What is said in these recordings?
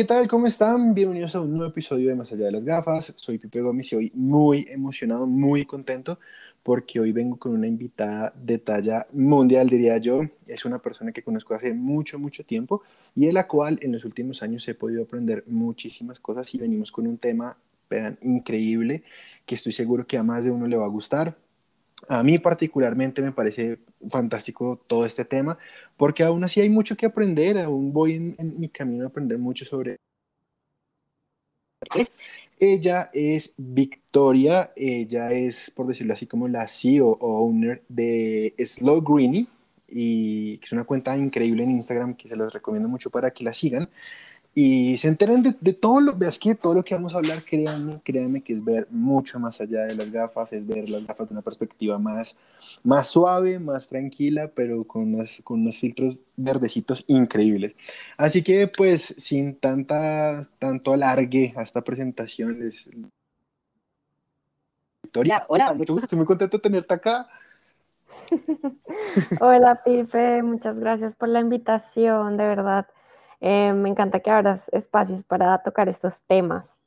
¿Qué tal? ¿Cómo están? Bienvenidos a un nuevo episodio de Más allá de las gafas. Soy Pipe Gómez y hoy muy emocionado, muy contento porque hoy vengo con una invitada de talla mundial, diría yo. Es una persona que conozco hace mucho, mucho tiempo y de la cual en los últimos años he podido aprender muchísimas cosas y venimos con un tema, vean, increíble, que estoy seguro que a más de uno le va a gustar. A mí particularmente me parece fantástico todo este tema, porque aún así hay mucho que aprender, aún voy en, mi camino a aprender mucho sobre... Ella es Victoria, ella es, por decirlo así, como la CEO o owner de Slow Greeny, y que es una cuenta increíble en Instagram que se los recomiendo mucho para que la sigan y se enteren de, todo lo, veas que todo lo que vamos a hablar, créanme, créanme que es ver mucho más allá de las gafas, es ver las gafas de una perspectiva más, más suave, más tranquila, pero con, con unos filtros verdecitos increíbles. Así que pues sin tanta, tanto alargue a esta presentación, les... Victoria, hola, mucho gusto, estoy muy contento de tenerte acá. hola Pipe, muchas gracias por la invitación, de verdad eh, me encanta que abras espacios para tocar estos temas.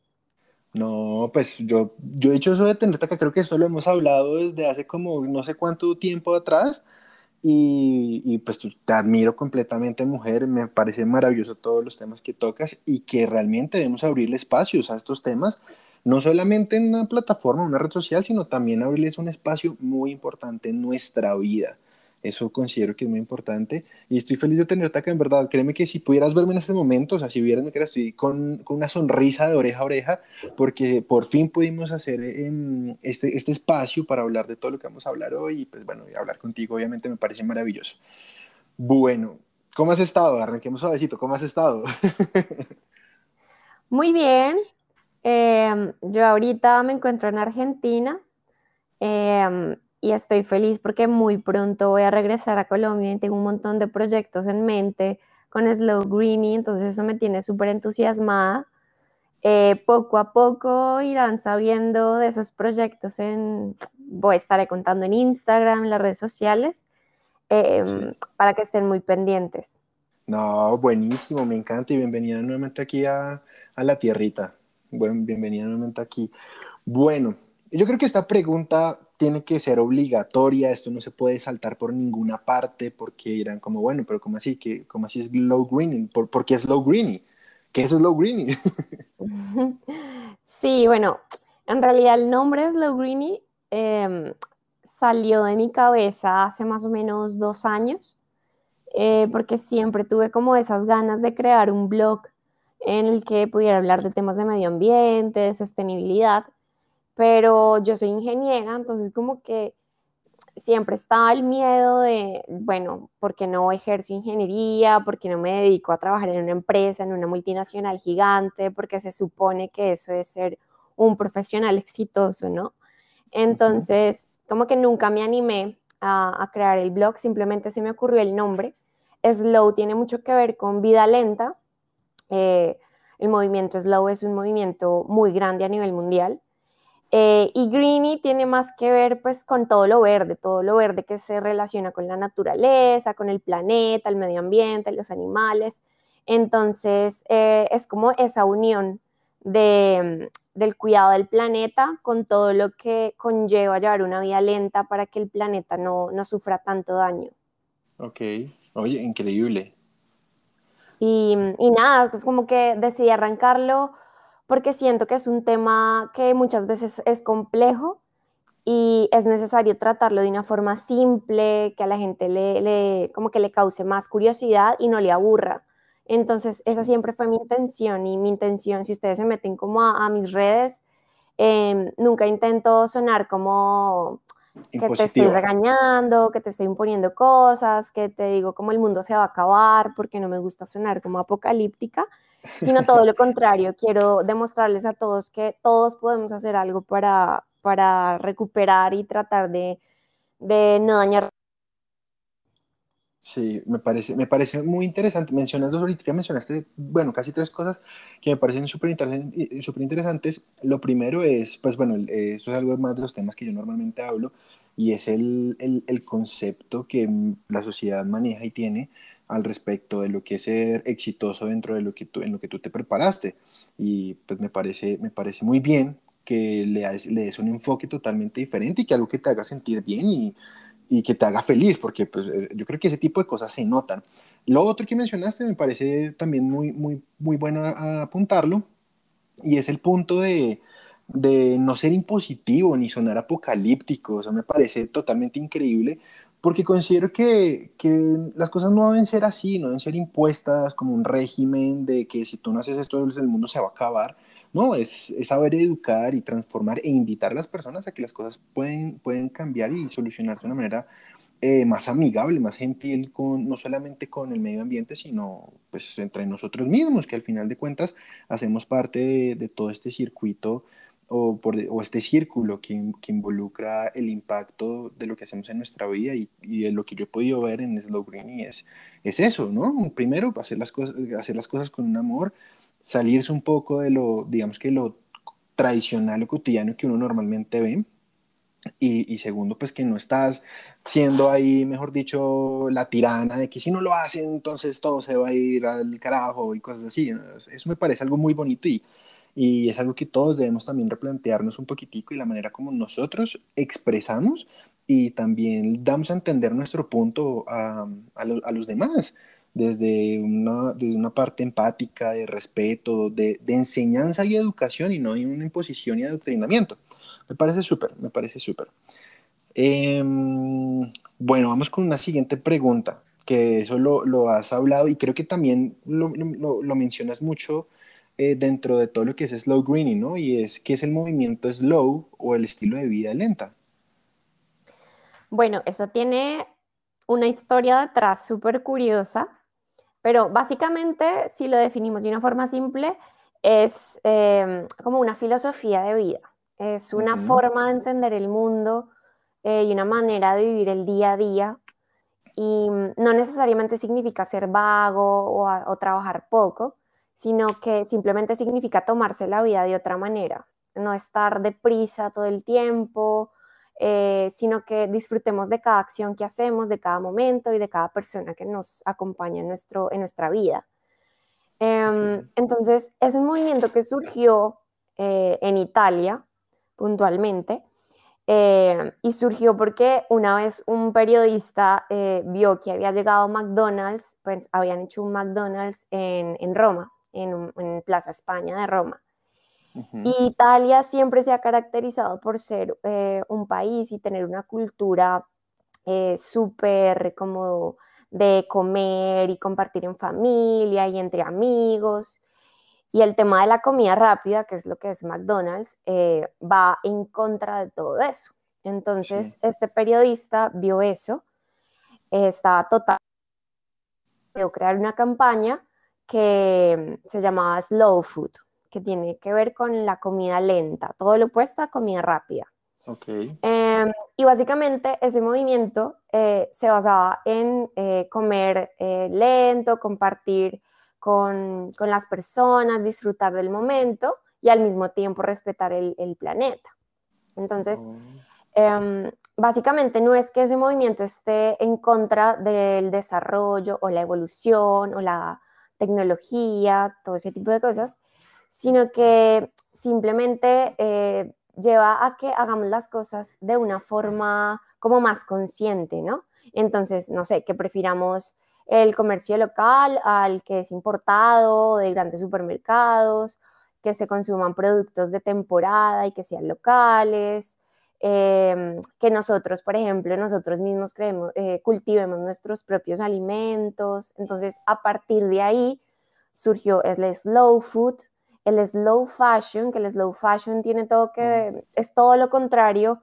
No, pues yo, yo he hecho eso de tenerte acá, creo que eso lo hemos hablado desde hace como no sé cuánto tiempo atrás y, y pues te admiro completamente mujer, me parece maravilloso todos los temas que tocas y que realmente debemos abrirle espacios a estos temas, no solamente en una plataforma, una red social, sino también abrirles un espacio muy importante en nuestra vida. Eso considero que es muy importante y estoy feliz de tenerte acá, en verdad. Créeme que si pudieras verme en este momento, o sea, si vieras que estoy con, con, una sonrisa de oreja a oreja, porque por fin pudimos hacer em, este, este espacio para hablar de todo lo que vamos a hablar hoy y pues bueno, hablar contigo obviamente me parece maravilloso. Bueno, ¿cómo has estado? Arranquemos suavecito, ¿cómo has estado? Muy bien. Em, yo ahorita me encuentro en Argentina. Eh, y estoy feliz porque muy pronto voy a regresar a Colombia y tengo un montón de proyectos en mente con Slow Greeny, entonces eso me tiene súper entusiasmada. Eh, poco a poco irán sabiendo de esos proyectos en, voy a estar contando en Instagram, en las redes sociales, em, para que estén muy pendientes. No, buenísimo, me encanta y bienvenida nuevamente aquí a, a la tierrita. Bueno, bienvenida nuevamente aquí. Bueno, yo creo que esta pregunta tiene que ser obligatoria, esto no se puede saltar por ninguna parte porque dirán como, bueno, pero ¿cómo así? ¿Qué, ¿Cómo así es low greening? ¿Por, qué es low greening? ¿Qué es low greening? Sí, bueno, en realidad el nombre slow greening em, salió de mi cabeza hace más o menos dos años, eh, porque siempre tuve como esas ganas de crear un blog en el que pudiera hablar de temas de medio ambiente, de sostenibilidad pero yo soy ingeniera, entonces como que siempre estaba el miedo de, bueno, ¿por qué no ejerzo ingeniería? ¿Por qué no me dedico a trabajar en una empresa, en una multinacional gigante? Porque se supone que eso es ser un profesional exitoso, ¿no? Entonces, como que nunca me animé a, crear el blog, simplemente se me ocurrió el nombre. Slow tiene mucho que ver con vida lenta. Eh, el movimiento Slow es un movimiento muy grande a nivel mundial eh, y Greeny tiene más que ver pues con todo lo verde, todo lo verde que se relaciona con la naturaleza, con el planeta, el medio ambiente, los animales. Entonces eh, es como esa unión de, mm, del cuidado del planeta con todo lo que conlleva llevar una vida lenta para que el planeta no, no sufra tanto daño. Ok, oye, increíble. Y, y nada, pues como que decidí arrancarlo porque siento que es un tema que muchas veces es complejo y es necesario tratarlo de una forma simple, que a la gente le, como que le cause más curiosidad y no le aburra. Entonces, esa siempre fue mi intención y mi intención, si ustedes se meten como a, mis redes, em, nunca intento sonar como que te estoy regañando, que te estoy imponiendo cosas, que te digo como el mundo se va a acabar, porque no me gusta sonar como apocalíptica, sino todo lo contrario. Quiero demostrarles a todos que todos podemos hacer algo para, para recuperar y tratar de, de no dañar. Sí, me parece, me parece muy interesante. Mencionas dos ahorita, mencionaste, bueno, casi tres cosas que me parecen súper interesantes. Lo primero es, pues bueno, esto es algo más de los temas que yo normalmente hablo, y es el, el, el concepto que la sociedad maneja y tiene al respecto de lo que es ser exitoso dentro de lo que tú, en lo que tú te preparaste. Y pues me parece, me parece muy bien que le, le des un enfoque totalmente diferente y que algo que te haga sentir bien y, y que te haga feliz, porque pues, eh, yo creo que ese tipo de cosas se notan. Lo otro que mencionaste me parece también muy, muy, muy bueno apuntarlo, y es el punto de, de no ser impositivo ni sonar apocalíptico. Eso me parece totalmente increíble, porque considero que, que, las cosas no deben ser así, no deben ser impuestas como un régimen de que si tú no haces esto, el mundo se va a acabar. No, es, saber educar y transformar e invitar a las personas a que las cosas pueden, pueden cambiar y solucionarse de una manera eh, más amigable, más gentil, con, no solamente con el medio ambiente, sino pues entre nosotros mismos, que al final de cuentas hacemos parte de, todo este circuito o, por, o este círculo que, que, involucra el impacto de lo que hacemos en nuestra vida y, y lo que yo he podido ver en Slow Green y es, es eso, ¿no? Primero, hacer las, cosas, hacer las cosas con un amor, salirse un poco de lo, digamos que lo tradicional o cotidiano que uno normalmente ve. Y, y, segundo, pues que no estás siendo ahí, mejor dicho, la tirana de que si no lo hacen, entonces todo se va a ir al carajo y cosas así. Eso me parece algo muy bonito y, y es algo que todos debemos también replantearnos un poquitico y la manera como nosotros expresamos y también damos a entender nuestro punto a, a, a los demás desde una, desde una parte empática, de respeto, de, de, enseñanza y educación y no de una imposición y adoctrinamiento. Me parece súper, me parece súper. Eh, bueno, vamos con una siguiente pregunta, que eso lo, lo has hablado y creo que también lo, lo, lo mencionas mucho eh, dentro de todo lo que es slow greening, ¿no? Y es, ¿qué es el movimiento slow o el estilo de vida lenta? Bueno, eso tiene una historia detrás súper curiosa pero básicamente, si lo definimos de una forma simple, es eh, como una filosofía de vida. Es una uh -huh. forma de entender el mundo eh, y una manera de vivir el día a día. Y no necesariamente significa ser vago o, a, o trabajar poco, sino que simplemente significa tomarse la vida de otra manera. No estar deprisa todo el tiempo, eh, sino que disfrutemos de cada acción que hacemos, de cada momento y de cada persona que nos acompaña en, nuestro, en nuestra vida. Eh, entonces, es un movimiento que surgió eh, en Italia, puntualmente, eh, y surgió porque una vez un periodista vio que había llegado McDonald's, pues habían hecho un McDonald's en, en Roma, en, en Plaza España de Roma. Italia siempre se ha caracterizado por ser eh, un país y tener una cultura eh, súper como de comer y compartir en familia y entre amigos. Y el tema de la comida rápida, que es lo que es McDonald's, eh, va en contra de todo eso. Entonces, sí. este periodista vio eso, estaba total crear una campaña que se llamaba Slow Food que tiene que ver con la comida lenta, todo lo opuesto a comida rápida. Okay. Eh, y básicamente ese movimiento eh, se basaba en eh, comer eh, lento, compartir con, con, las personas, disfrutar del momento y al mismo tiempo respetar el, el planeta. Entonces, oh. Em, básicamente no es que ese movimiento esté en contra del desarrollo o la evolución o la tecnología, todo ese tipo de cosas, sino que simplemente eh, lleva a que hagamos las cosas de una forma como más consciente, ¿no? Entonces, no sé, que prefiramos el comercio local al que es importado de grandes supermercados, que se consuman productos de temporada y que sean locales, eh, que nosotros, por ejemplo, nosotros mismos creemos, eh, cultivemos nuestros propios alimentos. Entonces, a partir de ahí surgió el slow food, el slow fashion, que el slow fashion tiene todo que, mm. es todo lo contrario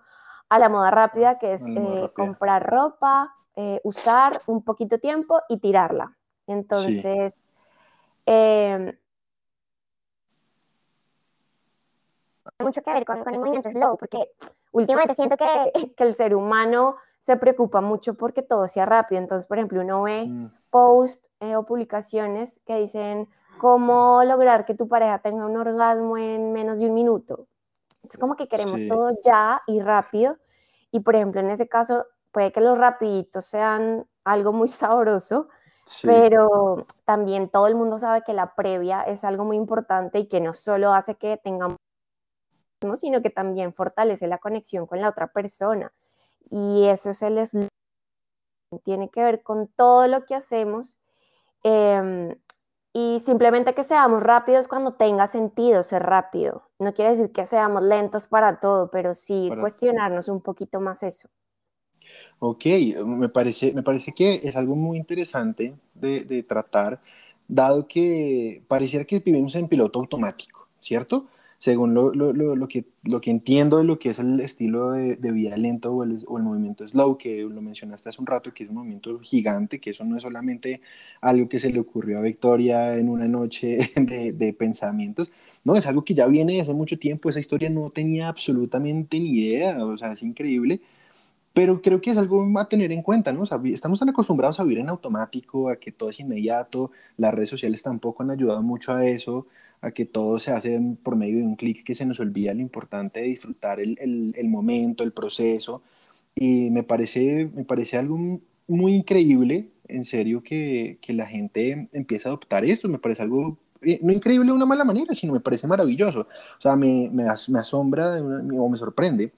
a la moda rápida, que es eh, comprar ropa, eh, usar un poquito tiempo y tirarla. Entonces, sí. eh, mucho que ver con, con, el movimiento slow, porque últimamente siento que, que, el ser humano se preocupa mucho porque todo sea rápido. Entonces, por ejemplo, uno ve mm. posts eh, o publicaciones que dicen, cómo lograr que tu pareja tenga un orgasmo en menos de un minuto. Es como que queremos sí. todo ya y rápido. Y por ejemplo, en ese caso, puede que los rapiditos sean algo muy sabroso, Pero también todo el mundo sabe que la previa es algo muy importante y que no solo hace que tengamos, sino que también fortalece la conexión con la otra persona. Y eso es el tiene que ver con todo lo que hacemos em, y simplemente que seamos rápidos cuando tenga sentido ser rápido. No quiere decir que seamos lentos para todo, pero sí cuestionarnos un poquito más eso. Ok, me parece, me parece que es algo muy interesante de, de tratar, dado que pareciera que vivimos en piloto automático, ¿cierto? Según lo, lo, lo, que, lo que entiendo de lo que es el estilo de, de vida lento o el, o el, movimiento slow, que lo mencionaste hace un rato, que es un movimiento gigante, que eso no es solamente algo que se le ocurrió a Victoria en una noche de, de pensamientos, no, es algo que ya viene desde hace mucho tiempo, esa historia no tenía absolutamente ni idea, o sea, es increíble. Pero creo que es algo a tener en cuenta, ¿no? O estamos tan acostumbrados a vivir en automático, a que todo es inmediato, las redes sociales tampoco han ayudado mucho a eso, a que todo se hace por medio de un clic que se nos olvida lo importante de disfrutar el, el, momento, el proceso. Y me parece, me parece algo muy increíble, en serio, que, que la gente empiece a adoptar esto. Me parece algo, eh, no increíble de una mala manera, sino me parece maravilloso. O sea, me, me, me asombra o me sorprende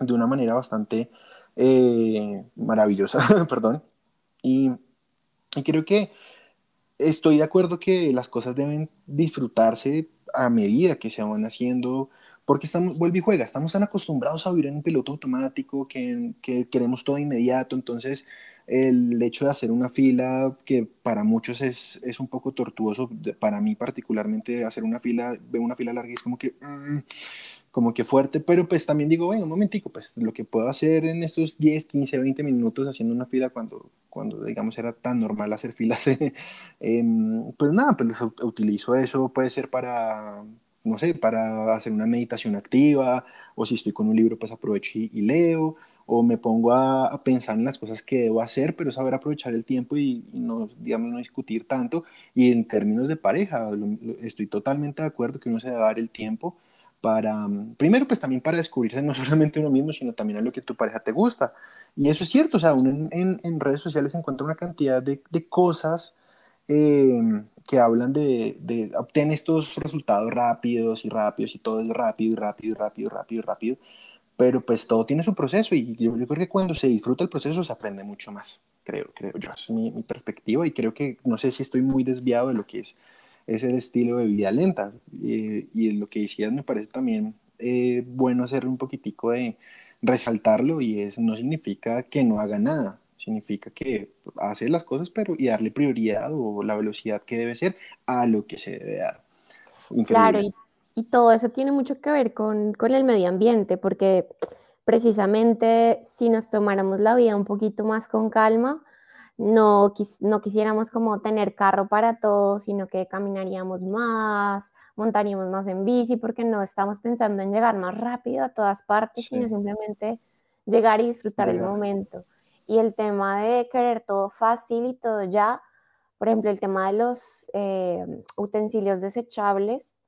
de una manera bastante eh, maravillosa, perdón. Y, y creo que estoy de acuerdo que las cosas deben disfrutarse a medida que se van haciendo, porque estamos, vuelve y juega, estamos tan acostumbrados a vivir en un piloto automático que, que, queremos todo inmediato, entonces el hecho de hacer una fila que para muchos es, es un poco tortuoso, para mí particularmente hacer una fila, veo una fila larga y es como que... Mm, como que fuerte, pero pues también digo, bueno, un momentico, pues lo que puedo hacer en esos 10, 15, 20 minutos haciendo una fila cuando, cuando digamos, era tan normal hacer filas, em, pues nada, pues utilizo eso, puede ser para, no sé, para hacer una meditación activa, o si estoy con un libro, pues aprovecho y, leo, o me pongo a, pensar en las cosas que debo hacer, pero saber aprovechar el tiempo y, no, digamos, no discutir tanto. Y en términos de pareja, estoy totalmente de acuerdo que uno se debe dar el tiempo para, primero, pues también para descubrirse no solamente uno mismo, sino también a lo que tu pareja te gusta. Y eso es cierto, o sea, uno en, en, redes sociales encuentra una cantidad de, de cosas em, que hablan de, de obtener estos resultados rápidos y rápidos y todo es rápido y rápido y rápido rápido rápido, pero pues todo tiene su proceso y yo, yo, creo que cuando se disfruta el proceso se aprende mucho más, creo, creo yo, es mi, mi perspectiva y creo que no sé si estoy muy desviado de lo que es es el estilo de vida lenta. y lo que decías me parece también eh, bueno hacerle un poquitico de resaltarlo y eso no significa que no haga nada, significa que hace las cosas pero y darle prioridad o la velocidad que debe ser a lo que se debe dar. Claro, y, y, todo eso tiene mucho que ver con, con el medio ambiente, porque precisamente si nos tomáramos la vida un poquito más con calma, no, no quisiéramos como tener carro para todos, sino que caminaríamos más, montaríamos más en bici, porque no estamos pensando en llegar más rápido a todas partes, sino simplemente llegar y disfrutar el momento. Y el tema de querer todo fácil y todo ya, por ejemplo, el tema de los eh, utensilios desechables,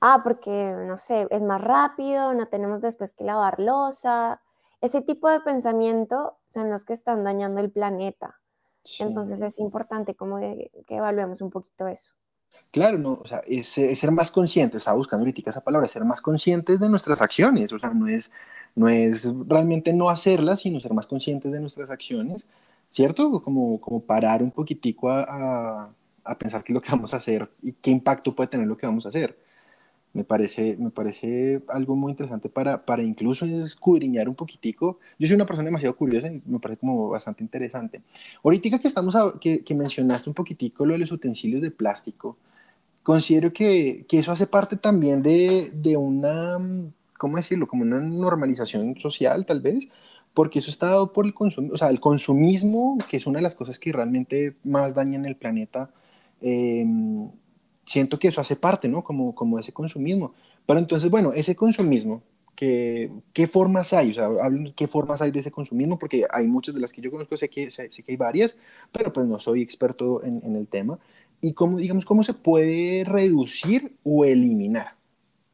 ah, porque, no sé, es más rápido, no tenemos después que lavar losa. Ese tipo de pensamiento son los que están dañando el planeta. Entonces es importante como que, evaluemos un poquito eso. Claro, no, o sea, es, ser más conscientes, estaba buscando ahorita esa palabra, ser más conscientes de nuestras acciones, o sea, no es, no es realmente no hacerlas, sino ser más conscientes de nuestras acciones, ¿cierto? Como, como parar un poquitico a, a pensar qué es lo que vamos a hacer y qué impacto puede tener lo que vamos a hacer me parece, me parece algo muy interesante para, para incluso escudriñar un poquitico. Yo soy una persona demasiado curiosa y me parece como bastante interesante. Ahorita que, estamos que, que, mencionaste un poquitico lo de los utensilios de plástico, considero que, que eso hace parte también de, de, una, ¿cómo decirlo? Como una normalización social, tal vez, porque eso está dado por el consumo, o sea, el consumismo, que es una de las cosas que realmente más dañan el planeta. Eh, siento que eso hace parte, ¿no? Como, como ese consumismo. Pero entonces, bueno, ese consumismo, ¿qué, qué formas hay? O sea, ¿qué formas hay de ese consumismo? Porque hay muchas de las que yo conozco, sé que, sé, que hay varias, pero pues no soy experto en, en, el tema. Y cómo, digamos, cómo se puede reducir o eliminar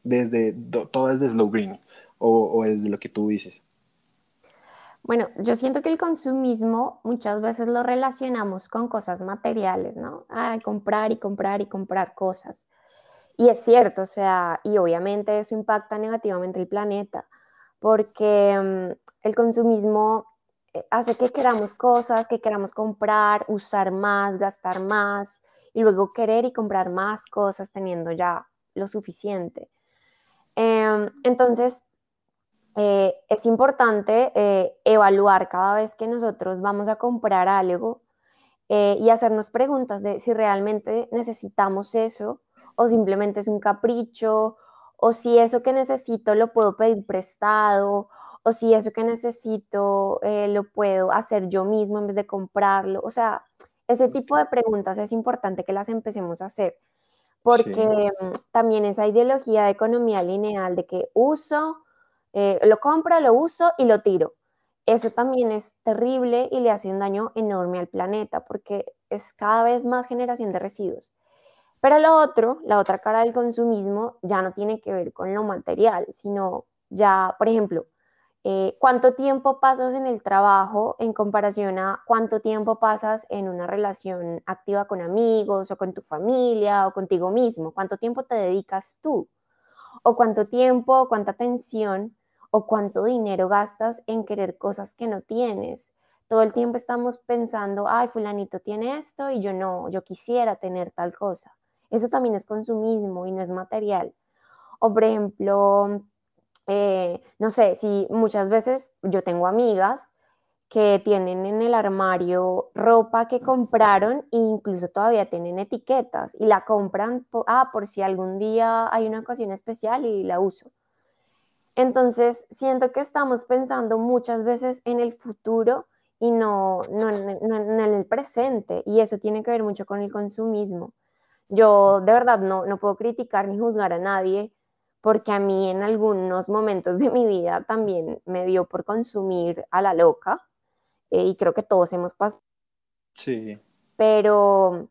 desde todo desde Slow Green o, o desde lo que tú dices. Bueno, yo siento que el consumismo muchas veces lo relacionamos con cosas materiales, ¿no? Ah, comprar y comprar y comprar cosas. Y es cierto, o sea, y obviamente eso impacta negativamente el planeta, porque mm, el consumismo eh, hace que queramos cosas, que queramos comprar, usar más, gastar más, y luego querer y comprar más cosas teniendo ya lo suficiente. Em, entonces, eh, es importante eh, evaluar cada vez que nosotros vamos a comprar algo y hacernos preguntas de si realmente necesitamos eso o simplemente es un capricho, o si eso que necesito lo puedo pedir prestado, o si eso que necesito eh, lo puedo hacer yo mismo en vez de comprarlo. O sea, ese tipo de preguntas es importante que las empecemos a hacer, porque mm, también esa ideología de economía lineal de que uso, eh, lo compro, lo uso y lo tiro. Eso también es terrible y le hace un daño enorme al planeta porque es cada vez más generación de residuos. Pero lo otro, la otra cara del consumismo, ya no tiene que ver con lo material, sino ya, por ejemplo, eh, cuánto tiempo pasas en el trabajo en comparación a cuánto tiempo pasas en una relación activa con amigos o con tu familia o contigo mismo, cuánto tiempo te dedicas tú o cuánto tiempo, cuánta atención o cuánto dinero gastas en querer cosas que no tienes. Todo el tiempo estamos pensando, ay, fulanito tiene esto y yo no, yo quisiera tener tal cosa. Eso también es consumismo y no es material. O por ejemplo, eh, no sé, si muchas veces yo tengo amigas que tienen en el armario ropa que compraron e incluso todavía tienen etiquetas y la compran ah, por si algún día hay una ocasión especial y la uso. Entonces, siento que estamos pensando muchas veces en el futuro y no, no en el presente y eso tiene que ver mucho con el consumismo. Yo de verdad no, no puedo criticar ni juzgar a nadie porque a mí en algunos momentos de mi vida también me dio por consumir a la loca eh, y creo que todos hemos pasado. Sí. Pero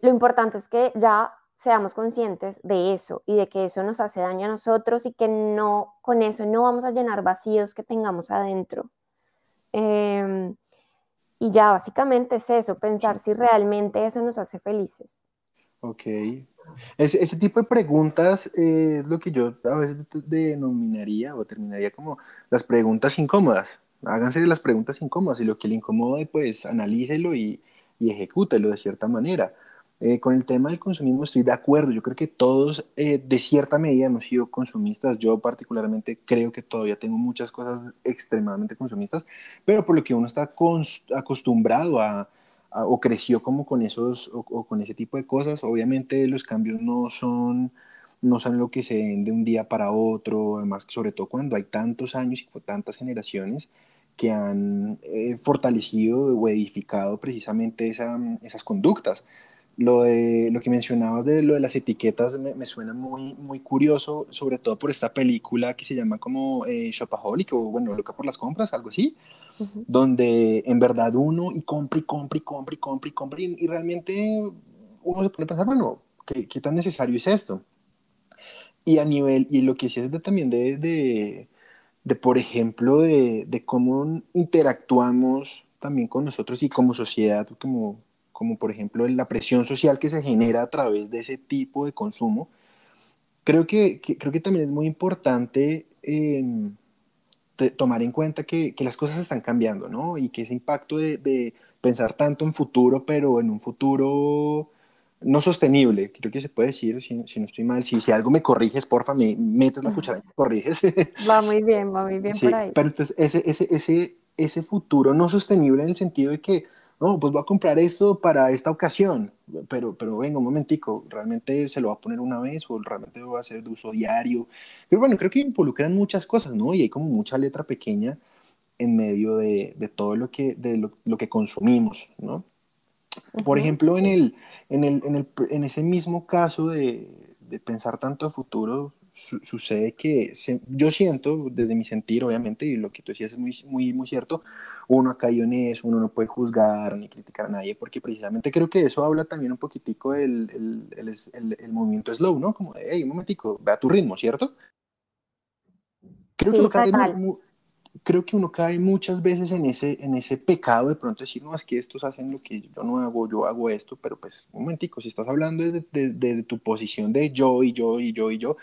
lo importante es que ya seamos conscientes de eso y de que eso nos hace daño a nosotros y que no, con eso no vamos a llenar vacíos que tengamos adentro. Em, y ya básicamente es eso, pensar si realmente eso nos hace felices. Ok. Ese, tipo de preguntas es lo que yo a veces denominaría o terminaría como las preguntas incómodas. Háganse las preguntas incómodas y lo que le incomode, pues analícelo y, y ejecútelo de cierta manera. Eh, con el tema del consumismo estoy de acuerdo. Yo creo que todos eh, de cierta medida hemos sido consumistas. Yo particularmente creo que todavía tengo muchas cosas extremadamente consumistas, pero por lo que uno está acostumbrado a, o creció como con esos o, con ese tipo de cosas. Obviamente los cambios no son no son lo que se den de un día para otro, además sobre todo cuando hay tantos años y tantas generaciones que han eh, fortalecido o edificado precisamente esas conductas. Lo, de, lo que mencionabas de lo de las etiquetas me, suena muy, muy curioso, sobre todo por esta película que se llama como eh, Shopaholic o bueno, Loca por las compras, algo así, donde en verdad uno y compra y compra y compra y compra y compra y, realmente uno se pone a pensar, bueno, ¿qué, ¿qué, tan necesario es esto? Y a nivel, y lo que sí es de, también de, de, de, por ejemplo, de, de cómo interactuamos también con nosotros y como sociedad, como como por ejemplo la presión social que se genera a través de ese tipo de consumo, creo que, creo que también es muy importante em, tomar en cuenta que, que, las cosas están cambiando, ¿no? Y que ese impacto de, de, pensar tanto en futuro, pero en un futuro no sostenible, creo que se puede decir, si, si no estoy mal, si, si algo me corriges, porfa, me metes la cuchara y me corriges. Va muy bien, va muy bien por ahí. Pero entonces ese, ese, ese, ese futuro no sostenible en el sentido de que no, pues voy a comprar esto para esta ocasión, pero, pero venga un momentico, ¿realmente se lo va a poner una vez o realmente lo va a hacer de uso diario? Pero bueno, creo que involucran muchas cosas, ¿no? Y hay como mucha letra pequeña en medio de, de todo lo que, de lo, lo que consumimos, ¿no? Por ejemplo, en, el, en, el, en, el, en ese mismo caso de, de pensar tanto a futuro, sucede que yo siento, desde mi sentir, obviamente, y lo que tú decías es muy, muy, muy cierto, uno ha caído en eso, uno no puede juzgar ni criticar a nadie, porque precisamente creo que eso habla también un poquitico del el, el, el, movimiento slow, ¿no? Como, hey, un momentico, ve a tu ritmo, ¿cierto? Creo que lo que creo que uno cae muchas veces en ese, en ese pecado de pronto decir, no, es que estos hacen lo que yo no hago, yo hago esto, pero pues un momentico, si estás hablando desde, desde, tu posición de yo y yo y yo y yo,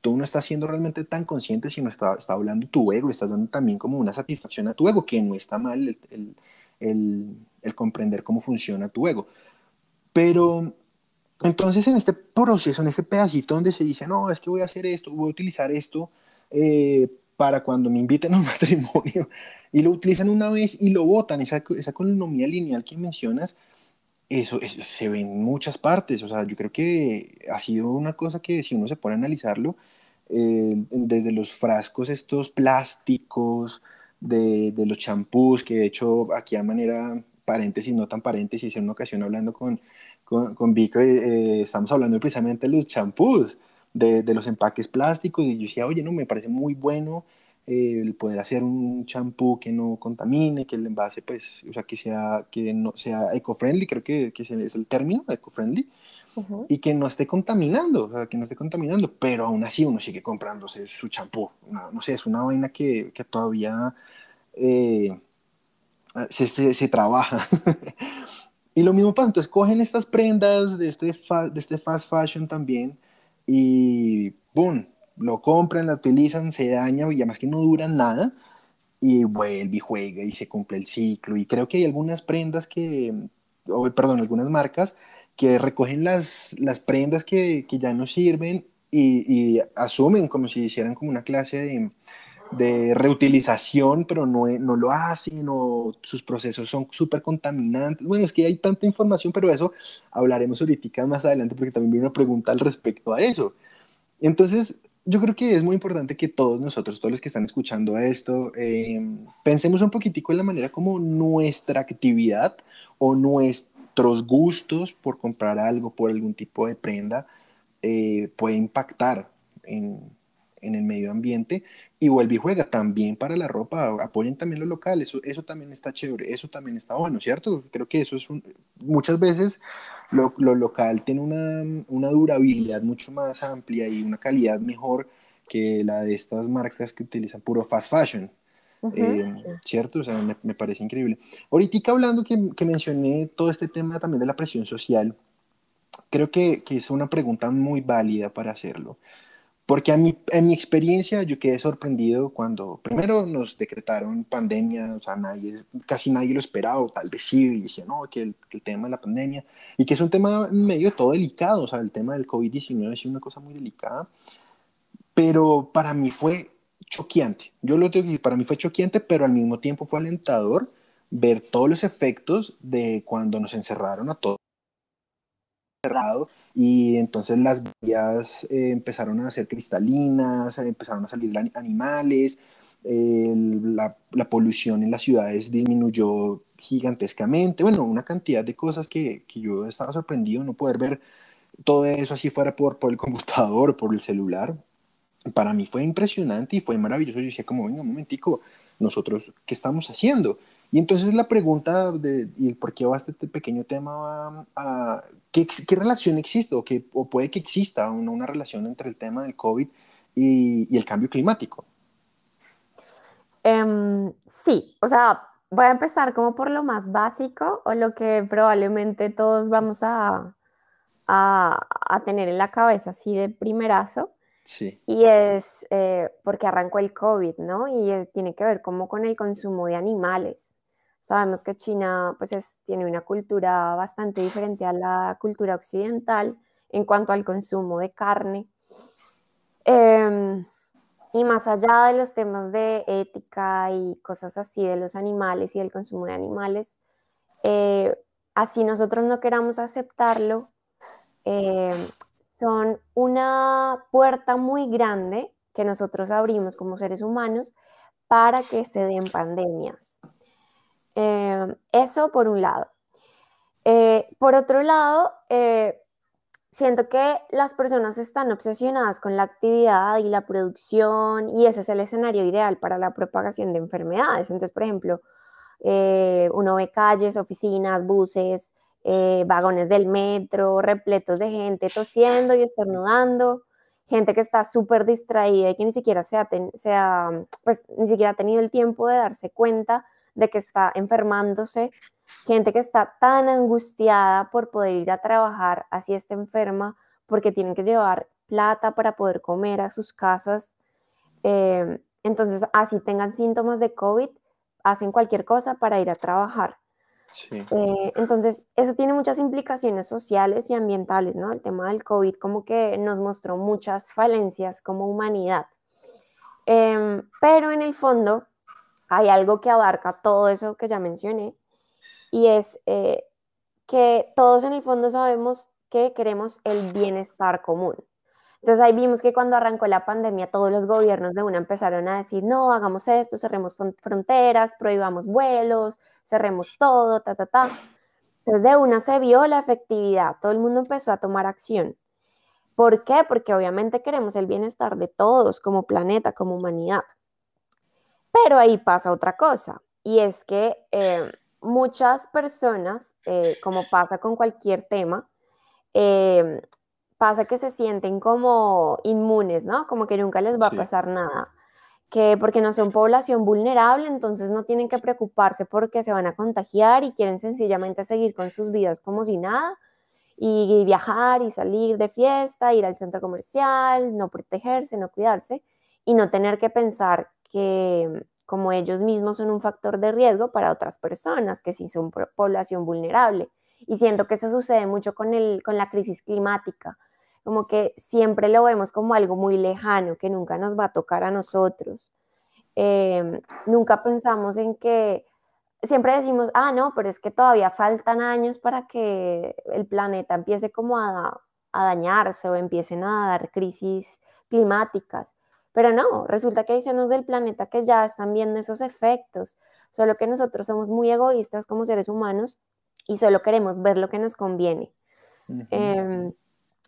tú no estás siendo realmente tan consciente, sino está, está hablando tu ego, estás dando también como una satisfacción a tu ego, que no está mal el, el, el, el comprender cómo funciona tu ego. Pero entonces en este proceso, en este pedacito donde se dice, no, es que voy a hacer esto, voy a utilizar esto eh, para cuando me inviten a un matrimonio, y lo utilizan una vez y lo votan, esa, esa economía lineal que mencionas, eso, se ve en muchas partes, o sea, yo creo que ha sido una cosa que si uno se pone a analizarlo, eh, desde los frascos estos plásticos, de, de los champús, que de hecho aquí a manera paréntesis, no tan paréntesis, en una ocasión hablando con, con, con Vico, eh, estamos hablando precisamente de los champús, de, de, los empaques plásticos, y yo decía, oye, no, me parece muy bueno eh, el poder hacer un champú que no contamine, que el envase, pues, o sea, que sea, que no sea eco-friendly, creo que, que, es el término, eco-friendly, y que no esté contaminando, o sea, que no esté contaminando, pero aún así uno sigue comprándose su champú, no, sé, es una vaina que, que todavía eh, se, se, se trabaja. Y lo mismo pasa, entonces cogen estas prendas de este, de este fast fashion también y ¡boom! Lo compran, la utilizan, se daña y además que no duran nada y vuelve y juega y se cumple el ciclo. Y creo que hay algunas prendas que, perdón, algunas marcas que recogen las, las prendas que, que ya no sirven y, y, asumen como si hicieran como una clase de, de reutilización, pero no, no lo hacen o sus procesos son súper contaminantes. Bueno, es que hay tanta información, pero eso hablaremos ahorita más adelante porque también viene una pregunta al respecto a eso. Entonces, yo creo que es muy importante que todos nosotros, todos los que están escuchando esto, eh, pensemos un poquitico en la manera como nuestra actividad o nuestros gustos por comprar algo, por algún tipo de prenda, eh, puede impactar en, en el medio ambiente y vuelve y juega también para la ropa, apoyen también lo local, eso, eso también está chévere, eso también está bueno, ¿cierto? Creo que eso es muchas veces lo, lo local tiene una, una, durabilidad mucho más amplia y una calidad mejor que la de estas marcas que utilizan puro fast fashion. Eh, ¿Cierto? O sea, me, me, parece increíble. Ahorita hablando que, que, mencioné todo este tema también de la presión social, creo que, que es una pregunta muy válida para hacerlo. Porque a mi, en mi experiencia yo quedé sorprendido cuando primero nos decretaron pandemia, o sea, nadie, casi nadie lo esperaba, o tal vez sí, y decía, no, que el, que el, tema de la pandemia, y que es un tema medio todo delicado, o sea, el tema del COVID-19 es una cosa muy delicada, pero para mí fue choqueante. Yo lo tengo que decir, para mí fue choqueante, pero al mismo tiempo fue alentador ver todos los efectos de cuando nos encerraron a todos cerrado y entonces las vías eh, empezaron a ser cristalinas, empezaron a salir animales, eh, la, la, polución en las ciudades disminuyó gigantescamente, bueno, una cantidad de cosas que, que, yo estaba sorprendido no poder ver todo eso así fuera por, por el computador, por el celular. Para mí fue impresionante y fue maravilloso. Yo decía como, venga, un momentico, nosotros, ¿qué estamos haciendo? Y entonces la pregunta de ¿y por qué va este pequeño tema a, ¿qué, ¿qué, relación existe o, que, o puede que exista una, una, relación entre el tema del COVID y, y el cambio climático? Um, sí, o sea, voy a empezar como por lo más básico o lo que probablemente todos vamos a, a, a tener en la cabeza así de primerazo. Sí. Y es eh, porque arrancó el COVID, ¿no? Y eh, tiene que ver como con el consumo de animales. Sabemos que China pues es, tiene una cultura bastante diferente a la cultura occidental en cuanto al consumo de carne. Eh, y más allá de los temas de ética y cosas así de los animales y del consumo de animales, eh, así nosotros no queramos aceptarlo, eh, son una puerta muy grande que nosotros abrimos como seres humanos para que se den pandemias. Eh, eso por un lado. Eh, por otro lado, eh, siento que las personas están obsesionadas con la actividad y la producción y ese es el escenario ideal para la propagación de enfermedades. Entonces, por ejemplo, uno ve calles, oficinas, buses, vagones del metro repletos de gente tosiendo y estornudando, gente que está súper distraída y que ni siquiera se pues, ni siquiera ha tenido el tiempo de darse cuenta de que está enfermándose, gente que está tan angustiada por poder ir a trabajar, así está enferma, porque tienen que llevar plata para poder comer a sus casas. Eh, entonces, así tengan síntomas de COVID, hacen cualquier cosa para ir a trabajar. Eh, entonces, eso tiene muchas implicaciones sociales y ambientales, ¿no? El tema del COVID como que nos mostró muchas falencias como humanidad. Em, pero en el fondo hay algo que abarca todo eso que ya mencioné y es eh, que todos en el fondo sabemos que queremos el bienestar común. Entonces ahí vimos que cuando arrancó la pandemia todos los gobiernos de una empezaron a decir, no, hagamos esto, cerremos fronteras, prohibamos vuelos, cerremos todo, ta, ta, ta. Entonces de una se vio la efectividad, todo el mundo empezó a tomar acción. ¿Por qué? Porque obviamente queremos el bienestar de todos como planeta, como humanidad. Pero ahí pasa otra cosa, y es que eh, muchas personas, eh, como pasa con cualquier tema, eh, pasa que se sienten como inmunes, ¿no? Como que nunca les va a pasar nada. Que porque no son población vulnerable, entonces no tienen que preocuparse porque se van a contagiar y quieren sencillamente seguir con sus vidas como si nada y viajar y salir de fiesta, ir al centro comercial, no protegerse, no cuidarse y no tener que pensar que como ellos mismos son un factor de riesgo para otras personas que sí son población vulnerable. Y siento que eso sucede mucho con, el, con la crisis climática como que siempre lo vemos como algo muy lejano, que nunca nos va a tocar a nosotros. Em, nunca pensamos en que, siempre decimos, ah, no, pero es que todavía faltan años para que el planeta empiece como a, a dañarse o empiecen a dar crisis climáticas. Pero no, resulta que hay zonas del planeta que ya están viendo esos efectos, solo que nosotros somos muy egoístas como seres humanos y solo queremos ver lo que nos conviene.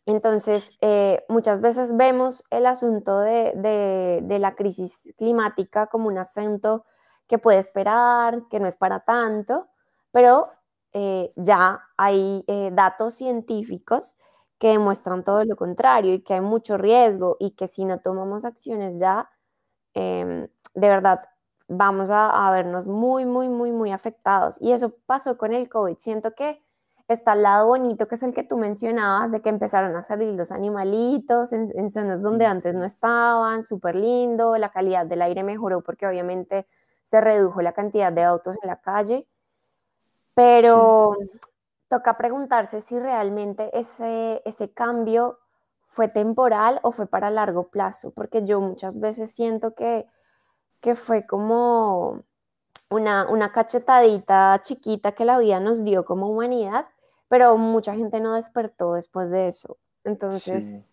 Entonces, eh, muchas veces vemos el asunto de, la crisis climática como un asunto que puede esperar, que no es para tanto, pero eh, ya hay eh, datos científicos que demuestran todo lo contrario y que hay mucho riesgo y que si no tomamos acciones ya, em, de verdad vamos a, a vernos muy, muy, muy, muy afectados. Y eso pasó con el COVID. Siento que está el lado bonito, que es el que tú mencionabas, de que empezaron a salir los animalitos en, zonas donde antes no estaban, súper lindo, la calidad del aire mejoró porque obviamente se redujo la cantidad de autos en la calle, pero toca preguntarse si realmente ese, ese cambio fue temporal o fue para largo plazo, porque yo muchas veces siento que, que fue como una, una cachetadita chiquita que la vida nos dio como humanidad pero mucha gente no despertó después de eso. Entonces,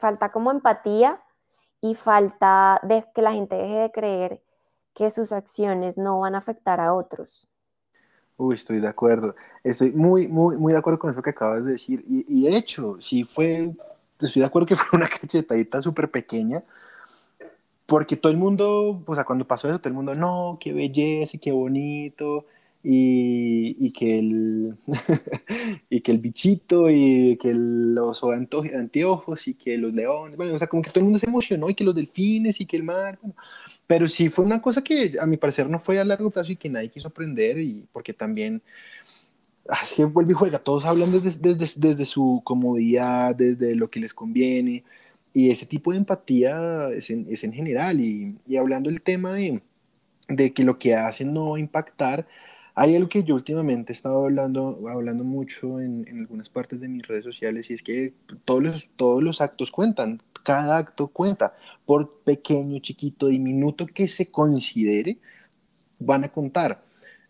falta como empatía y falta de que la gente deje de creer que sus acciones no van a afectar a otros. Uy, estoy de acuerdo. Estoy muy, muy, muy de acuerdo con eso que acabas de decir. Y, de hecho, sí fue, estoy de acuerdo que fue una cachetadita súper pequeña, porque todo el mundo, o sea, cuando pasó eso, todo el mundo, no, qué belleza y qué bonito, y, que el, y que el bichito y que los anteojos y que los leones, bueno, o sea, como que todo el mundo se emocionó y que los delfines y que el mar, pero sí fue una cosa que a mi parecer no fue a largo plazo y que nadie quiso aprender y porque también así vuelve y juega, todos hablan desde, desde, desde su comodidad, desde lo que les conviene y ese tipo de empatía es en, es en general y, y hablando del tema de, de que lo que hacen no va a impactar, hay algo que yo últimamente he estado hablando, hablando mucho en, en, algunas partes de mis redes sociales y es que todos los, todos los actos cuentan, cada acto cuenta, por pequeño, chiquito, diminuto que se considere, van a contar.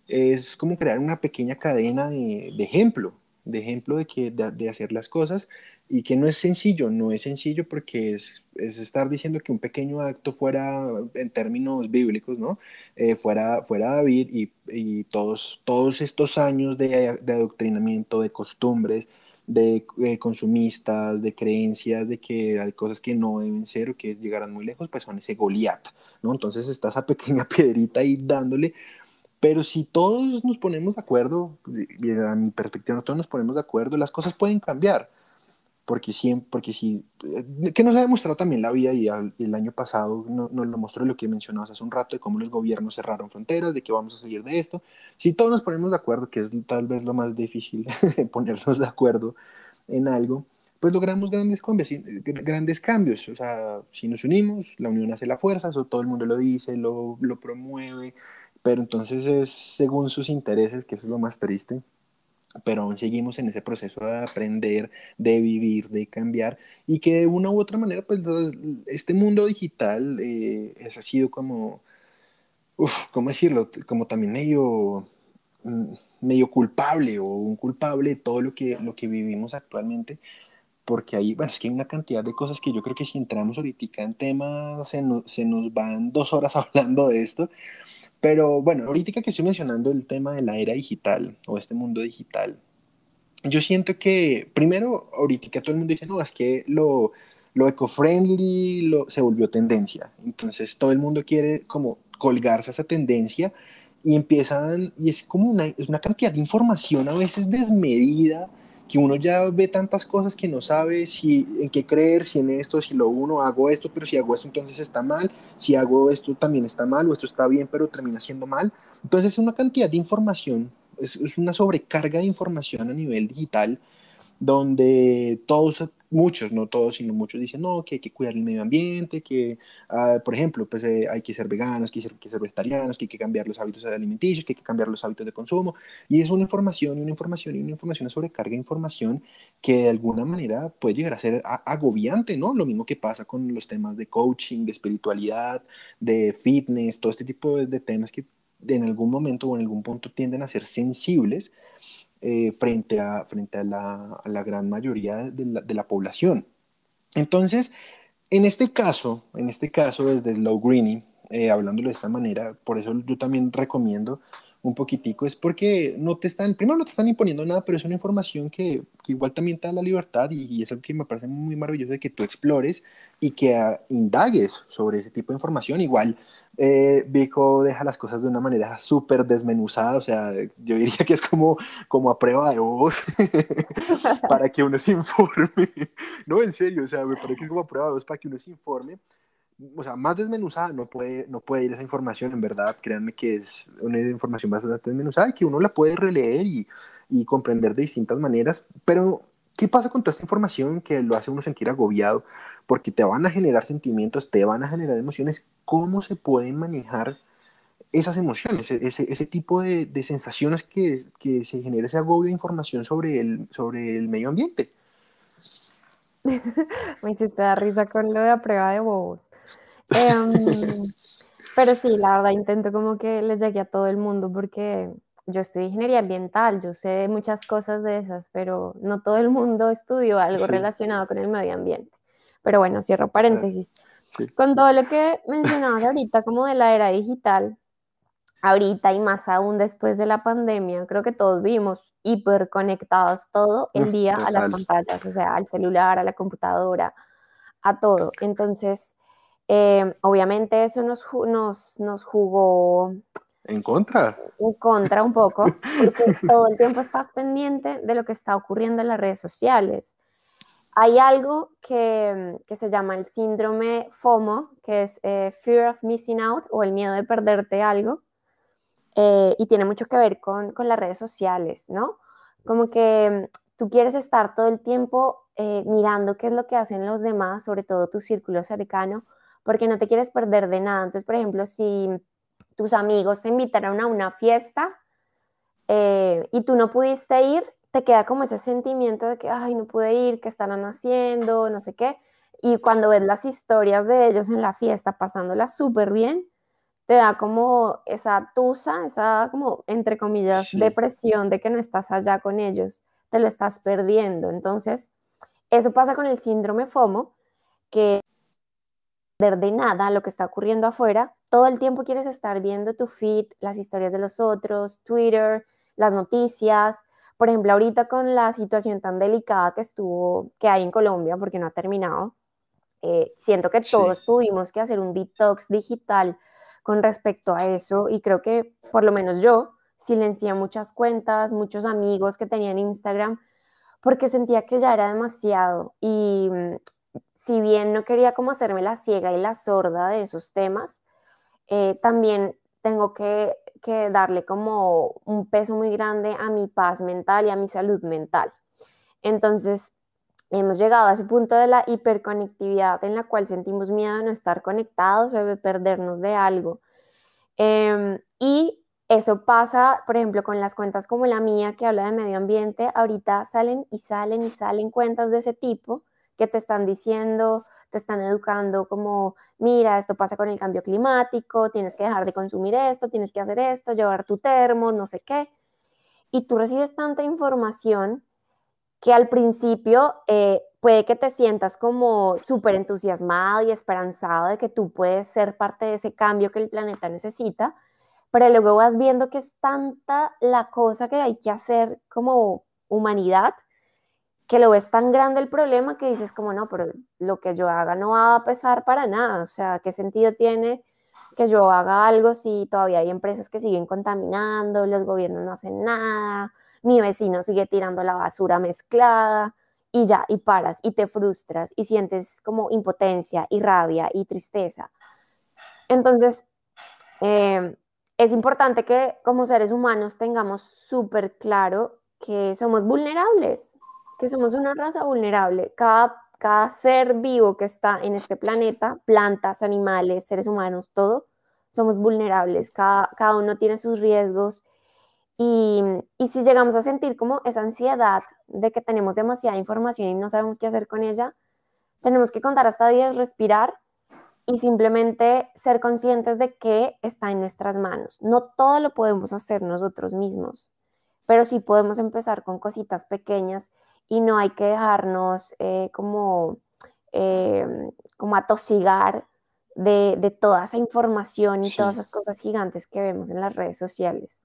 Es como crear una pequeña cadena de, de ejemplo, de ejemplo de, que, de, hacer las cosas y que no es sencillo, no es sencillo porque es, es estar diciendo que un pequeño acto fuera, en términos bíblicos, ¿no? Eh, fuera, fuera David y, y, todos, todos estos años de, de adoctrinamiento, de costumbres, de eh, consumistas, de creencias, de que hay cosas que no deben ser o que llegarán muy lejos, pues son ese Goliat, ¿no? Entonces está esa pequeña piedrita ahí dándole pero si todos nos ponemos de acuerdo, y a mi perspectiva, todos nos ponemos de acuerdo, las cosas pueden cambiar. porque siempre, porque si, eh, que nos ha demostrado también la vida y el año pasado nos lo mostró lo que mencionabas hace un rato de cómo los gobiernos cerraron fronteras, de que vamos a salir de esto. Si todos nos ponemos de acuerdo, que es tal vez lo más difícil, ponernos de acuerdo en algo, pues logramos grandes cambios, grandes cambios. O sea, si nos unimos, la unión hace la fuerza, eso todo el mundo lo dice, lo, lo promueve, pero entonces es según sus intereses, que eso es lo más triste pero aún seguimos en ese proceso de aprender, de vivir, de cambiar, y que de una u otra manera, pues este mundo digital eh, ha sido como, uf, ¿cómo decirlo? Como también medio, mm, medio culpable o un culpable de todo lo que, lo que vivimos actualmente, porque hay, bueno, es que hay una cantidad de cosas que yo creo que si entramos ahorita en temas, se, se nos van dos horas hablando de esto, pero bueno, ahorita que estoy mencionando el tema de la era digital o este mundo digital, yo siento que primero, ahorita todo el mundo dice, no, es que lo, lo eco-friendly lo, se volvió tendencia. Entonces todo el mundo quiere como colgarse a esa tendencia y empiezan, y es como una, una cantidad de información a veces desmedida que uno ya ve tantas cosas que no sabe si en qué creer, si en esto, si lo uno, hago esto, pero si hago esto entonces está mal, si hago esto también está mal, o esto está bien, pero termina siendo mal. Entonces es una cantidad de información, es, es una sobrecarga de información a nivel digital donde todos muchos, no todos, sino muchos dicen, no, que hay que cuidar el medio ambiente, que, ah, por ejemplo, pues eh, hay que ser veganos, hay que ser vegetarianos, hay que cambiar los hábitos alimenticios, que hay que cambiar los hábitos de consumo. Y es una información, una información y una información, una sobrecarga de información que de alguna manera puede llegar a ser agobiante, ¿no? Lo mismo que pasa con los temas de coaching, de espiritualidad, de fitness, todo este tipo de temas que en algún momento o en algún punto tienden a ser sensibles eh, frente, a, frente a, la, a la gran mayoría de la, de la, población. Entonces, en este caso, en este caso desde Slow Greeny, eh, hablándolo de esta manera, por eso yo también recomiendo un poquitico, es porque no te están, primero no te están imponiendo nada, pero es una información que, que igual también te da la libertad y, y, es algo que me parece muy maravilloso de que tú explores y que uh, indagues sobre ese tipo de información. Igual eh, Vico deja las cosas de una manera súper desmenuzada, o sea, yo diría que es como, como a prueba de voz para que uno se informe. No, en serio, o sea, me parece que es como a prueba de voz para que uno se informe. O sea, más desmenuzada no puede, no puede ir esa información, en verdad, créanme que es una información bastante desmenuzada y que uno la puede releer y, y comprender de distintas maneras, pero ¿qué pasa con toda esta información que lo hace uno sentir agobiado? porque te van a generar sentimientos, te van a generar emociones. ¿Cómo se pueden manejar esas emociones, e-, ese, ese tipo de, de sensaciones que, que, se genera ese agobio de información sobre el, sobre el medio ambiente? Me hiciste dar risa con lo de la prueba de bobos. Eh, pero sí, la verdad intento como que les llegue a todo el mundo porque yo estudié ingeniería ambiental, yo sé muchas cosas de esas, pero no todo el mundo estudió algo sí. relacionado con el medio ambiente. Pero bueno, cierro paréntesis. Sí. Con todo lo que mencionabas ahorita, como de la era digital, ahorita y más aún después de la pandemia, creo que todos vivimos hiperconectados todo el día a las pantallas, o sea, al celular, a la computadora, a todo. Entonces, eh, obviamente eso nos, nos, nos jugó en contra. En contra un poco, porque todo el tiempo estás pendiente de lo que está ocurriendo en las redes sociales. Hay algo que, que, se llama el síndrome FOMO, que es eh, Fear of Missing Out o el miedo de perderte algo, eh, y tiene mucho que ver con, con, las redes sociales, ¿no? Como que tú quieres estar todo el tiempo eh, mirando qué es lo que hacen los demás, sobre todo tu círculo cercano, porque no te quieres perder de nada. Entonces, por ejemplo, si tus amigos te invitaron a una fiesta eh, y tú no pudiste ir, te queda como ese sentimiento de que, ay, no pude ir, ¿qué estarán haciendo? No sé qué. Y cuando ves las historias de ellos en la fiesta pasándola súper bien, te da como esa tusa, esa como, entre comillas, sí. depresión de que no estás allá con ellos, te lo estás perdiendo. Entonces, eso pasa con el síndrome FOMO, que de nada lo que está ocurriendo afuera, todo el tiempo quieres estar viendo tu feed, las historias de los otros, Twitter, las noticias, por ejemplo, ahorita con la situación tan delicada que estuvo, que hay en Colombia, porque no ha terminado, eh, siento que todos sí. tuvimos que hacer un detox digital con respecto a eso y creo que por lo menos yo silencié muchas cuentas, muchos amigos que tenían Instagram, porque sentía que ya era demasiado. Y mm, si bien no quería como hacerme la ciega y la sorda de esos temas, eh, también tengo que, que, darle como un peso muy grande a mi paz mental y a mi salud mental. Entonces, hemos llegado a ese punto de la hiperconectividad en la cual sentimos miedo de no estar conectados o de perdernos de algo. Em, y eso pasa, por ejemplo, con las cuentas como la mía que habla de medio ambiente. Ahorita salen y salen y salen cuentas de ese tipo que te están diciendo, te están educando como, mira, esto pasa con el cambio climático, tienes que dejar de consumir esto, tienes que hacer esto, llevar tu termo, no sé qué. Y tú recibes tanta información que al principio eh, puede que te sientas como súper entusiasmado y esperanzado de que tú puedes ser parte de ese cambio que el planeta necesita, pero luego vas viendo que es tanta la cosa que hay que hacer como humanidad, que lo ves tan grande el problema que dices como, no, pero lo que yo haga no va a pesar para nada, o sea, ¿qué sentido tiene que yo haga algo si todavía hay empresas que siguen contaminando, los gobiernos no hacen nada, mi vecino sigue tirando la basura mezclada y ya, y paras y te frustras y sientes como impotencia y rabia y tristeza. Entonces, em, es importante que como seres humanos tengamos súper claro que somos vulnerables, que somos una raza vulnerable. Cada, cada ser vivo que está en este planeta, plantas, animales, seres humanos, todo, somos vulnerables. Cada, cada uno tiene sus riesgos y, si llegamos a sentir como esa ansiedad de que tenemos demasiada información y no sabemos qué hacer con ella, tenemos que contar hasta 10, respirar y simplemente ser conscientes de que está en nuestras manos. No todo lo podemos hacer nosotros mismos, pero sí podemos empezar con cositas pequeñas y no hay que dejarnos eh, como, eh, como atosigar de, toda esa información y todas esas cosas gigantes que vemos en las redes sociales.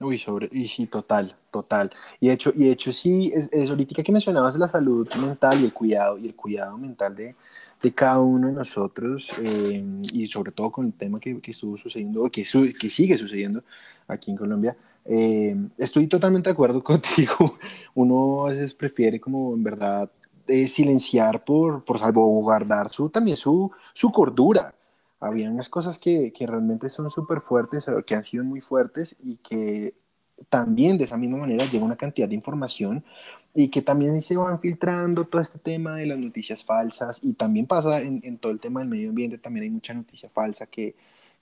Uy, sobre, y sí, total, total. Y de hecho, y de hecho sí, es, es ahorita que mencionabas la salud mental y el cuidado, y el cuidado mental de, de cada uno de nosotros, eh, y sobre todo con el tema que, que estuvo sucediendo, o que, que sigue sucediendo aquí en Colombia, eh, estoy totalmente de acuerdo contigo. Uno a veces prefiere como en verdad eh, silenciar por, por salvaguardar su, también su, su cordura había unas cosas que, que realmente son súper fuertes, que han sido muy fuertes y que también de esa misma manera llega una cantidad de información y que también se van filtrando todo este tema de las noticias falsas y también pasa en, en todo el tema del medio ambiente, también hay mucha noticia falsa que,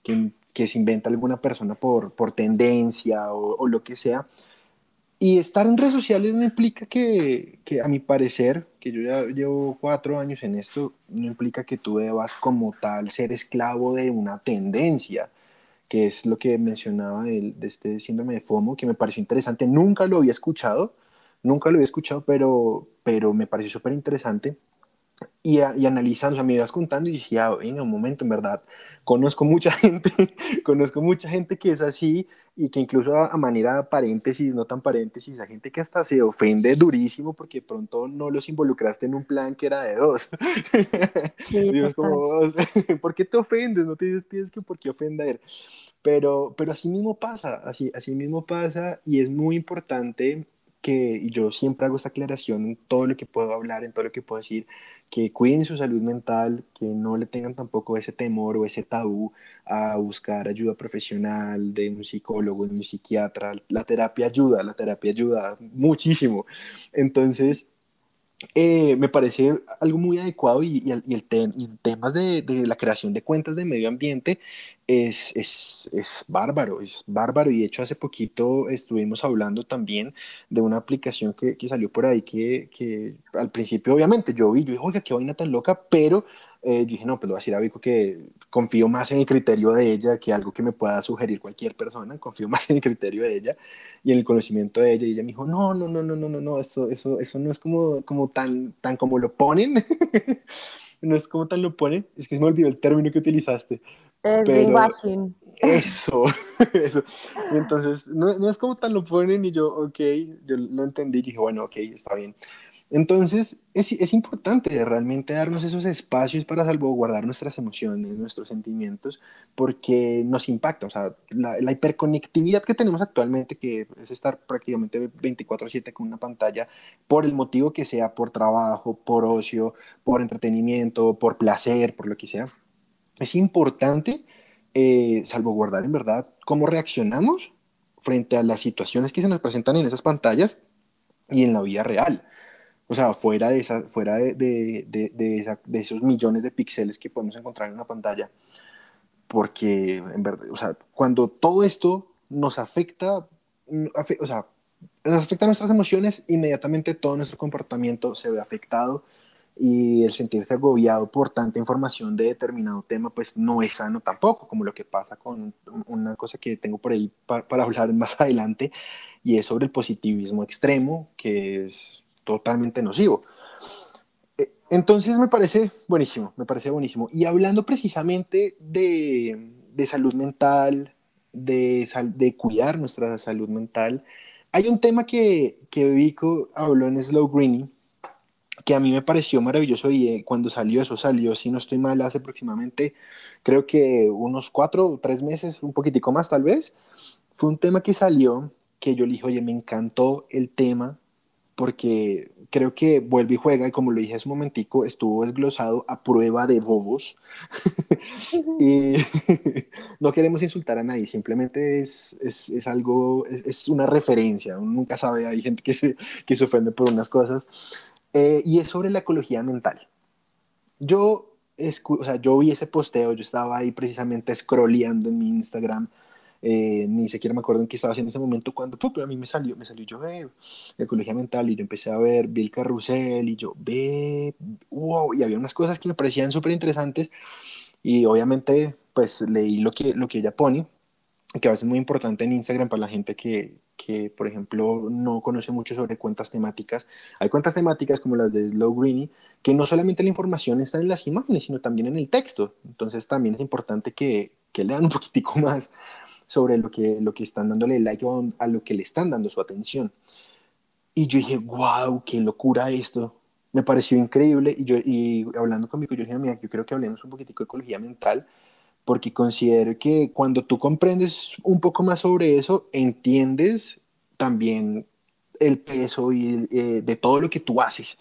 que, que se inventa alguna persona por, por tendencia o, lo que sea. Y estar en redes sociales no implica que, que, a mi parecer, que yo ya llevo cuatro años en esto, no implica que tú debas como tal ser esclavo de una tendencia, que es lo que mencionaba de, de este síndrome de FOMO, que me pareció interesante. Nunca lo había escuchado, nunca lo había escuchado, pero, pero me pareció súper interesante y, y, analizando, o sea, me ibas contando y decía, venga, un momento, en verdad, conozco mucha gente, conozco mucha gente que es así y que incluso a, a, manera paréntesis, no tan paréntesis, hay gente que hasta se ofende durísimo porque pronto no los involucraste en un plan que era de dos. Sí, Dios, como, ¿por qué te ofendes? No te tienes que por qué ofender. Pero, pero así mismo pasa, así, así mismo pasa y es muy importante que yo siempre hago esta aclaración en todo lo que puedo hablar, en todo lo que puedo decir, que cuiden su salud mental, que no le tengan tampoco ese temor o ese tabú a buscar ayuda profesional de un psicólogo, de un psiquiatra. La terapia ayuda, la terapia ayuda muchísimo. Entonces, eh, me parece algo muy adecuado y, y, y el, te, y temas de, de, la creación de cuentas de medio ambiente es, es, es, bárbaro, es bárbaro. Y de hecho hace poquito estuvimos hablando también de una aplicación que, que salió por ahí que, que, al principio obviamente yo vi, yo dije, oiga, qué vaina tan loca, pero eh, yo dije, no, pues lo voy a decir a Vico que confío más en el criterio de ella que algo que me pueda sugerir cualquier persona, confío más en el criterio de ella y en el conocimiento de ella. Y ella me dijo, no, no, no, no, no, no, no, eso, eso, eso no es como, como tan, tan como lo ponen. no es como tan lo ponen. Es que me olvidó el término que utilizaste. Es greenwashing. Eso, eso. Y entonces, no, no, es como tan lo ponen y yo, ok, yo lo entendí y dije, bueno, ok, está bien. Entonces, es, importante realmente darnos esos espacios para salvaguardar nuestras emociones, nuestros sentimientos, porque nos impacta. O sea, la, hiperconectividad que tenemos actualmente, que es estar prácticamente 24/7 con una pantalla, por el motivo que sea, por trabajo, por ocio, por entretenimiento, por placer, por lo que sea, es importante eh, salvaguardar en verdad cómo reaccionamos frente a las situaciones que se nos presentan en esas pantallas y en la vida real o sea, fuera de, esa, fuera de, de, de, de, esos millones de píxeles que podemos encontrar en una pantalla. Porque, en verdad, o sea, cuando todo esto nos afecta, o sea, nos afecta nuestras emociones, inmediatamente todo nuestro comportamiento se ve afectado y el sentirse agobiado por tanta información de determinado tema, pues no es sano tampoco, como lo que pasa con una cosa que tengo por ahí para hablar más adelante, y es sobre el positivismo extremo, que es totalmente nocivo. Eh, entonces me parece buenísimo, me parece buenísimo. Y hablando precisamente de, de salud mental, de, de, cuidar nuestra salud mental, hay un tema que, que Vico habló en Slow Greeny, que a mí me pareció maravilloso y eh, cuando salió eso, salió, si no estoy mal, hace aproximadamente, creo que unos cuatro o tres meses, un poquitico más tal vez, fue un tema que salió que yo le dije, oye, me encantó el tema, porque creo que vuelve y juega, y como lo dije hace un momentico, estuvo desglosado a prueba de bobos. y no queremos insultar a nadie, simplemente es, es, es algo, es, es, una referencia, uno nunca sabe, hay gente que se, que se ofende por unas cosas, eh, y es sobre la ecología mental. Yo, o sea, yo vi ese posteo, yo estaba ahí precisamente scrolleando en mi Instagram, eh, ni siquiera me acuerdo en qué estaba haciendo en ese momento cuando a mí me salió, me salió yo ve ecología mental y yo empecé a ver Bill Carrusel y yo ve, wow, y había unas cosas que me parecían súper interesantes y obviamente pues leí lo que, lo que ella pone, que a veces es muy importante en Instagram para la gente que, que, por ejemplo, no conoce mucho sobre cuentas temáticas. Hay cuentas temáticas como las de Slow Greeny, que no solamente la información está en las imágenes, sino también en el texto. Entonces también es importante que, que lean un poquitico más sobre lo que, lo que están dándole like a lo que le están dando su atención. Y yo dije, wow, qué locura esto. Me pareció increíble. Y, yo, y hablando conmigo, yo dije, mira, yo creo que hablemos un poquitico de ecología mental, porque considero que cuando tú comprendes un poco más sobre eso, entiendes también el peso y, eh, de todo lo que tú haces,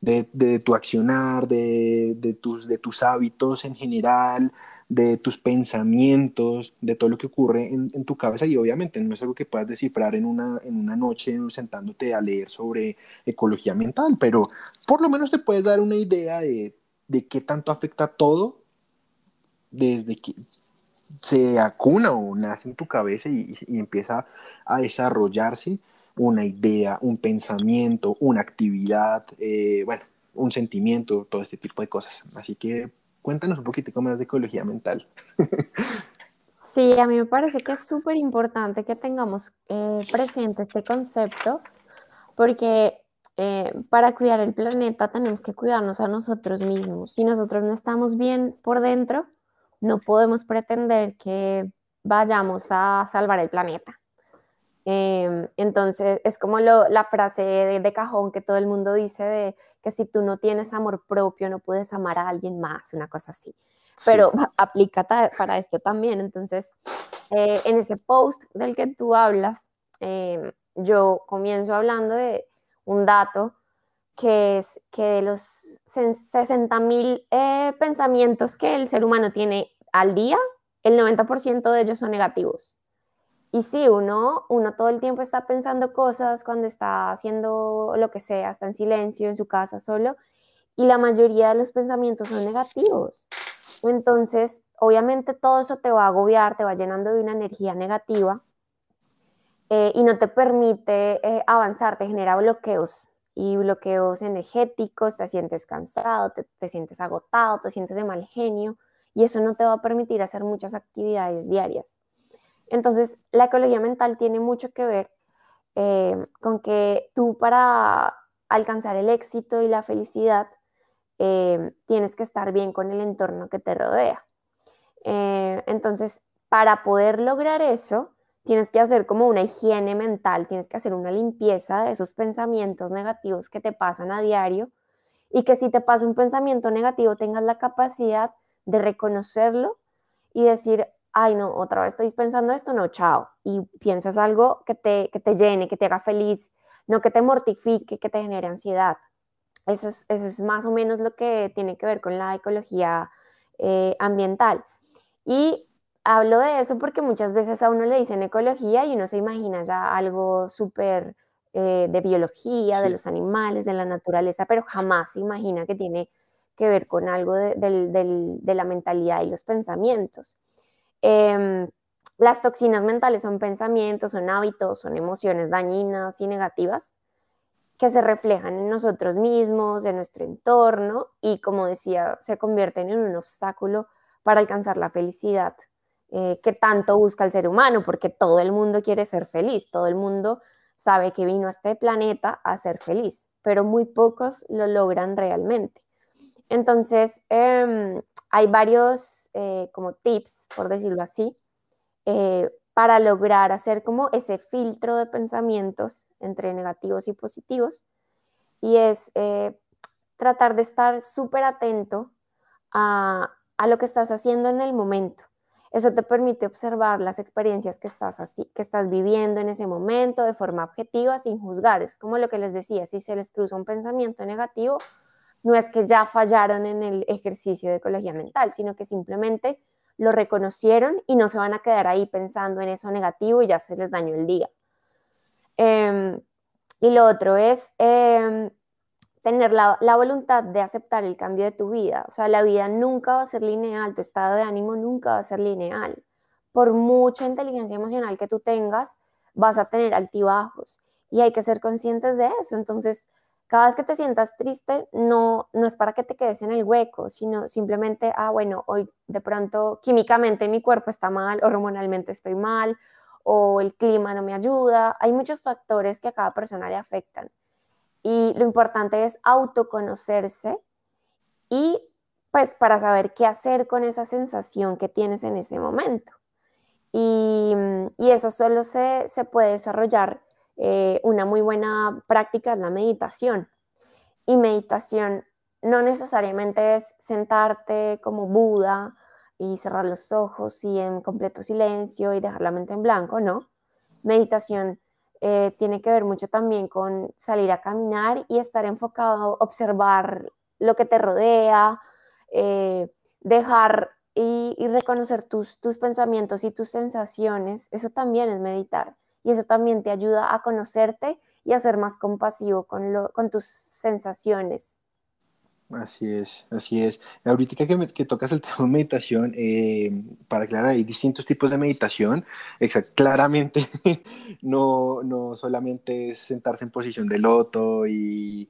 de, de tu accionar, de, de, tus, de tus hábitos en general, de tus pensamientos, de todo lo que ocurre en, tu cabeza y obviamente no es algo que puedas descifrar en una, en una noche sentándote a leer sobre ecología mental, pero por lo menos te puedes dar una idea de, de qué tanto afecta todo desde que se acuna o nace en tu cabeza y, empieza a desarrollarse una idea, un pensamiento, una actividad, eh, bueno, un sentimiento, todo este tipo de cosas. Así que Cuéntanos un poquitico más de ecología mental. Sí, a mí me parece que es súper importante que tengamos eh, presente este concepto, porque eh, para cuidar el planeta tenemos que cuidarnos a nosotros mismos. Si nosotros no estamos bien por dentro, no podemos pretender que vayamos a salvar el planeta. Em, entonces, es como la frase de, cajón que todo el mundo dice de que si tú no tienes amor propio, no puedes amar a alguien más, una cosa así. Pero aplica para esto también. Entonces, eh, en ese post del que tú hablas, em, yo comienzo hablando de un dato que es que de los 60 mil eh, pensamientos que el ser humano tiene al día, el 90% de ellos son negativos. Y sí, uno, uno todo el tiempo está pensando cosas cuando está haciendo lo que sea, está en silencio, en su casa solo, y la mayoría de los pensamientos son negativos. Entonces, obviamente todo eso te va a agobiar, te va llenando de una energía negativa eh, y no te permite eh, avanzar, te genera bloqueos y bloqueos energéticos, te sientes cansado, te, te sientes agotado, te sientes de mal genio y eso no te va a permitir hacer muchas actividades diarias. Entonces, la ecología mental tiene mucho que ver eh, con que tú para alcanzar el éxito y la felicidad eh, tienes que estar bien con el entorno que te rodea. Eh, entonces, para poder lograr eso, tienes que hacer como una higiene mental, tienes que hacer una limpieza de esos pensamientos negativos que te pasan a diario y que si te pasa un pensamiento negativo tengas la capacidad de reconocerlo y decir, ay no, otra vez estoy pensando esto, no, chao. Y piensas algo que te, que te llene, que te haga feliz, no que te mortifique, que te genere ansiedad. Eso es, eso es más o menos lo que tiene que ver con la ecología eh, ambiental. Y hablo de eso porque muchas veces a uno le dicen ecología y uno se imagina ya algo súper eh, de biología, de los animales, de la naturaleza, pero jamás se imagina que tiene que ver con algo de, la mentalidad y los pensamientos. Em, las toxinas mentales son pensamientos, son hábitos, son emociones dañinas y negativas que se reflejan en nosotros mismos, en nuestro entorno y, como decía, se convierten en un obstáculo para alcanzar la felicidad eh, que tanto busca el ser humano, porque todo el mundo quiere ser feliz, todo el mundo sabe que vino a este planeta a ser feliz, pero muy pocos lo logran realmente. Entonces, em, hay varios eh, como tips, por decirlo así, eh, para lograr hacer como ese filtro de pensamientos entre negativos y positivos. Y es eh, tratar de estar súper atento a, a, lo que estás haciendo en el momento. Eso te permite observar las experiencias que estás, así, que estás viviendo en ese momento de forma objetiva, sin juzgar. Es como lo que les decía, si se les cruza un pensamiento negativo, no es que ya fallaron en el ejercicio de ecología mental, sino que simplemente lo reconocieron y no se van a quedar ahí pensando en eso negativo y ya se les dañó el día. Em, y lo otro es em, tener la, la, voluntad de aceptar el cambio de tu vida. O sea, la vida nunca va a ser lineal, tu estado de ánimo nunca va a ser lineal. Por mucha inteligencia emocional que tú tengas, vas a tener altibajos y hay que ser conscientes de eso. Entonces, cada vez que te sientas triste, no, no es para que te quedes en el hueco, sino simplemente, ah, bueno, hoy de pronto químicamente mi cuerpo está mal, hormonalmente estoy mal, o el clima no me ayuda. Hay muchos factores que a cada persona le afectan. Y lo importante es autoconocerse y pues para saber qué hacer con esa sensación que tienes en ese momento. Y, y eso solo se, se puede desarrollar eh, una muy buena práctica es la meditación. Y meditación no necesariamente es sentarte como Buda y cerrar los ojos y en completo silencio y dejar la mente en blanco, no. Meditación eh, tiene que ver mucho también con salir a caminar y estar enfocado, observar lo que te rodea, eh, dejar y, y reconocer tus, tus pensamientos y tus sensaciones. Eso también es meditar y eso también te ayuda a conocerte y a ser más compasivo con, lo, con tus sensaciones. Así es, así es. Ahorita que, que tocas el tema de meditación, eh, para aclarar, hay distintos tipos de meditación. Exacto, claramente no, no solamente es sentarse en posición de loto y,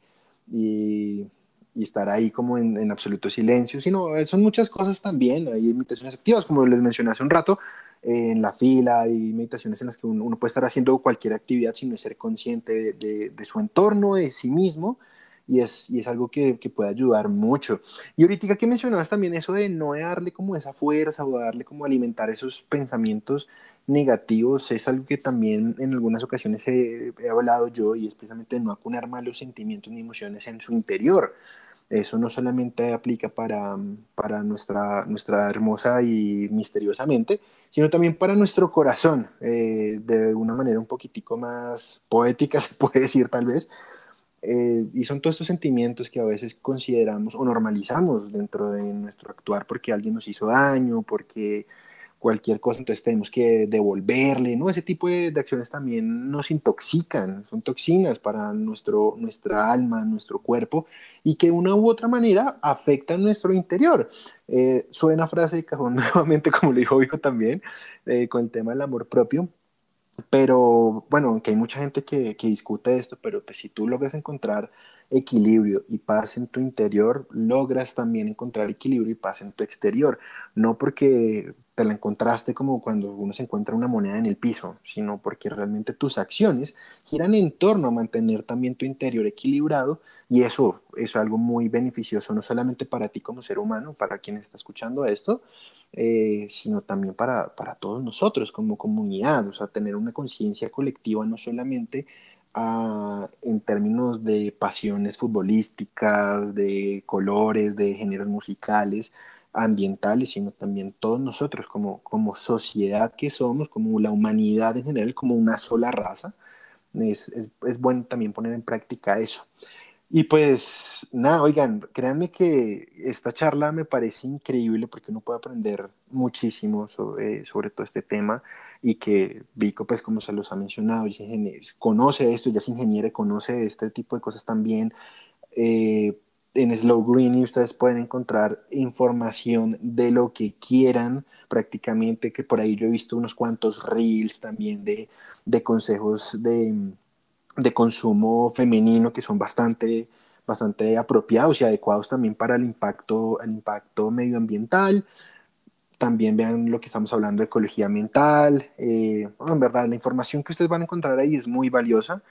y, y estar ahí como en, en, absoluto silencio, sino son muchas cosas también. Hay meditaciones activas, como les mencioné hace un rato, en la fila, hay meditaciones en las que uno, puede estar haciendo cualquier actividad sin ser consciente de, de, su entorno, de sí mismo, y es, y es algo que, que, puede ayudar mucho. Y ahorita que mencionabas también eso de no darle como esa fuerza o darle como alimentar esos pensamientos negativos, es algo que también en algunas ocasiones he, he hablado yo, y es precisamente no acunar malos sentimientos ni emociones en su interior. Eso no solamente aplica para, para nuestra, nuestra hermosa y misteriosamente mente, sino también para nuestro corazón, eh, de una manera un poquitico más poética, se puede decir tal vez. Eh, y son todos estos sentimientos que a veces consideramos o normalizamos dentro de nuestro actuar porque alguien nos hizo daño, porque cualquier cosa, entonces tenemos que devolverle, ¿no? Ese tipo de, de, acciones también nos intoxican, son toxinas para nuestro, nuestra alma, nuestro cuerpo, y que de una u otra manera afectan nuestro interior. Eh, suena frase de cajón nuevamente, como lo dijo Vico también, eh, con el tema del amor propio, pero bueno, aunque hay mucha gente que, que discute esto, pero pues si tú logras encontrar equilibrio y paz en tu interior, logras también encontrar equilibrio y paz en tu exterior. No porque te la encontraste como cuando uno se encuentra una moneda en el piso, sino porque realmente tus acciones giran en torno a mantener también tu interior equilibrado y eso es algo muy beneficioso, no solamente para ti como ser humano, para quien está escuchando esto, eh, sino también para, para todos nosotros como comunidad, o sea, tener una conciencia colectiva no solamente en términos de pasiones futbolísticas, de colores, de géneros musicales, ambientales, sino también todos nosotros como, como sociedad que somos, como la humanidad en general, como una sola raza. Es, es, es bueno también poner en práctica eso. Y pues nada, oigan, créanme que esta charla me parece increíble porque uno puede aprender muchísimo sobre, sobre todo este tema y que Vico, pues como se los ha mencionado, conoce esto, ya es ingeniero, conoce este tipo de cosas también. Eh, en Slow Green ustedes pueden encontrar información de lo que quieran prácticamente, que por ahí yo he visto unos cuantos reels también de, de consejos de de consumo femenino que son bastante, bastante apropiados y adecuados también para el impacto, el impacto medioambiental. También vean lo que estamos hablando de ecología mental. Eh, en verdad, la información que ustedes van a encontrar ahí es muy valiosa.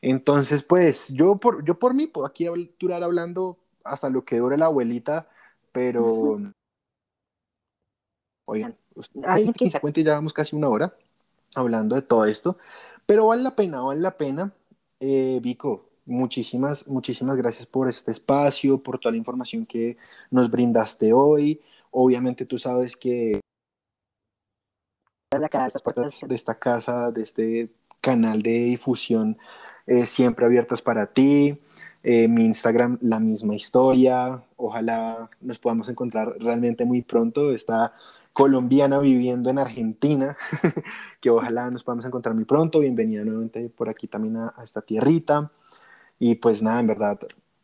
Entonces, pues yo por, yo por mí puedo aquí durar hablando hasta lo que dure la abuelita, pero... Oigan, alguien que se cuente ya vamos casi una hora hablando de todo esto. Pero vale la pena, vale la pena. Eh, Vico, muchísimas, muchísimas gracias por este espacio, por toda la información que nos brindaste hoy. Obviamente tú sabes que puertas de esta casa, de este canal de difusión, eh, siempre abiertas para ti. Eh, mi Instagram, la misma historia. Ojalá nos podamos encontrar realmente muy pronto. Está colombiana viviendo en Argentina, que ojalá nos podamos encontrar muy pronto. Bienvenida nuevamente por aquí también a, esta tierrita. Y pues nada, en verdad,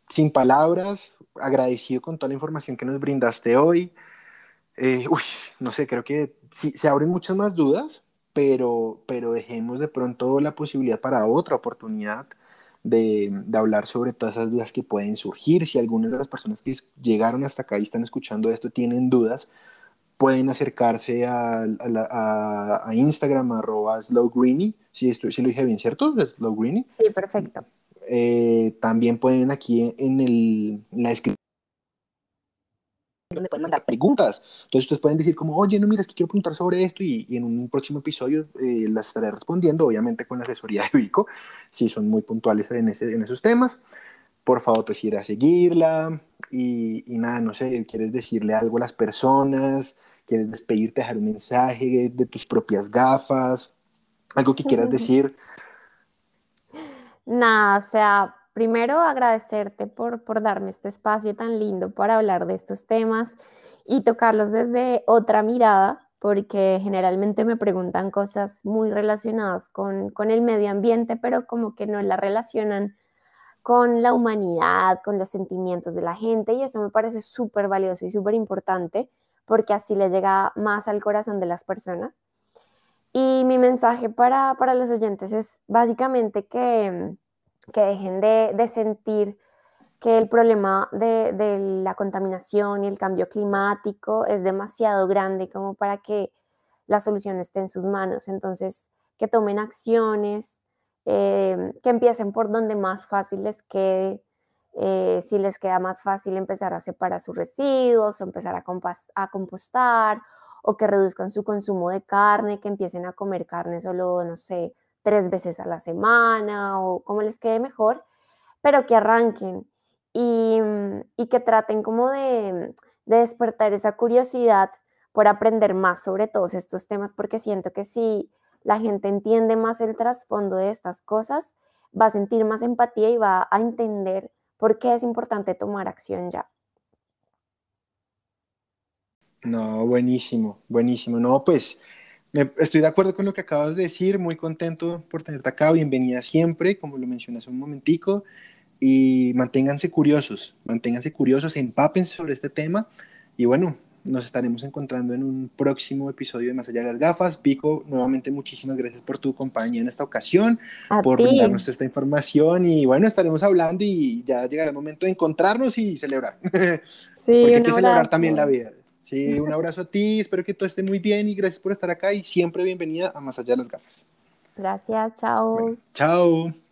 sin palabras, agradecido con toda la información que nos brindaste hoy. Eh, uy, no sé, creo que sí, se abren muchas más dudas, pero, pero dejemos de pronto la posibilidad para otra oportunidad de, de, hablar sobre todas esas dudas que pueden surgir. Si algunas de las personas que llegaron hasta acá y están escuchando esto tienen dudas, pueden acercarse a, a, a Instagram, arroba slowgreeny, si, si lo dije bien, ¿cierto? Slowgreeny. Sí, perfecto. Eh, también pueden aquí en, el, en la descripción donde pueden mandar preguntas. Entonces ustedes pueden decir como, oye, no, mira, es que quiero preguntar sobre esto y, y en un próximo episodio eh, las estaré respondiendo, obviamente con la asesoría de Vico, si son muy puntuales en, ese, en esos temas. Por favor, pues ir a seguirla y, y nada, no sé, ¿quieres decirle algo a las personas? quieres despedirte, dejar un mensaje de tus propias gafas, algo que quieras decir. Nada, o sea, primero agradecerte por, por darme este espacio tan lindo para hablar de estos temas y tocarlos desde otra mirada, porque generalmente me preguntan cosas muy relacionadas con, con el medio ambiente, pero como que no la relacionan con la humanidad, con los sentimientos de la gente, y eso me parece súper valioso y súper importante porque así le llega más al corazón de las personas. Y mi mensaje para, los oyentes es básicamente que, que dejen de, sentir que el problema de, de, la contaminación y el cambio climático es demasiado grande como para que la solución esté en sus manos. Entonces, que tomen acciones, eh, que empiecen por donde más fácil les quede, eh, si les queda más fácil empezar a separar sus residuos o empezar a, a compostar o que reduzcan su consumo de carne, que empiecen a comer carne solo, no sé, tres veces a la semana o como les quede mejor, pero que arranquen y, mm, y que traten como de, de, despertar esa curiosidad por aprender más sobre todos estos temas, porque siento que si la gente entiende más el trasfondo de estas cosas, va a sentir más empatía y va a entender ¿Por qué es importante tomar acción ya? No, buenísimo, buenísimo. No, pues estoy de acuerdo con lo que acabas de decir, muy contento por tenerte acá, bienvenida siempre, como lo mencioné hace un momentico, y manténganse curiosos, manténganse curiosos, empápense sobre este tema, y bueno, nos estaremos encontrando en un próximo episodio de Más allá de las gafas. Pico, nuevamente muchísimas gracias por tu compañía en esta ocasión, por brindarnos esta información y bueno, estaremos hablando y ya llegará el momento de encontrarnos y celebrar. Sí, Porque hay que celebrar también la vida. Sí, un abrazo a ti, espero que todo esté muy bien y gracias por estar acá y siempre bienvenida a Más allá de las gafas. Gracias, chao. chao.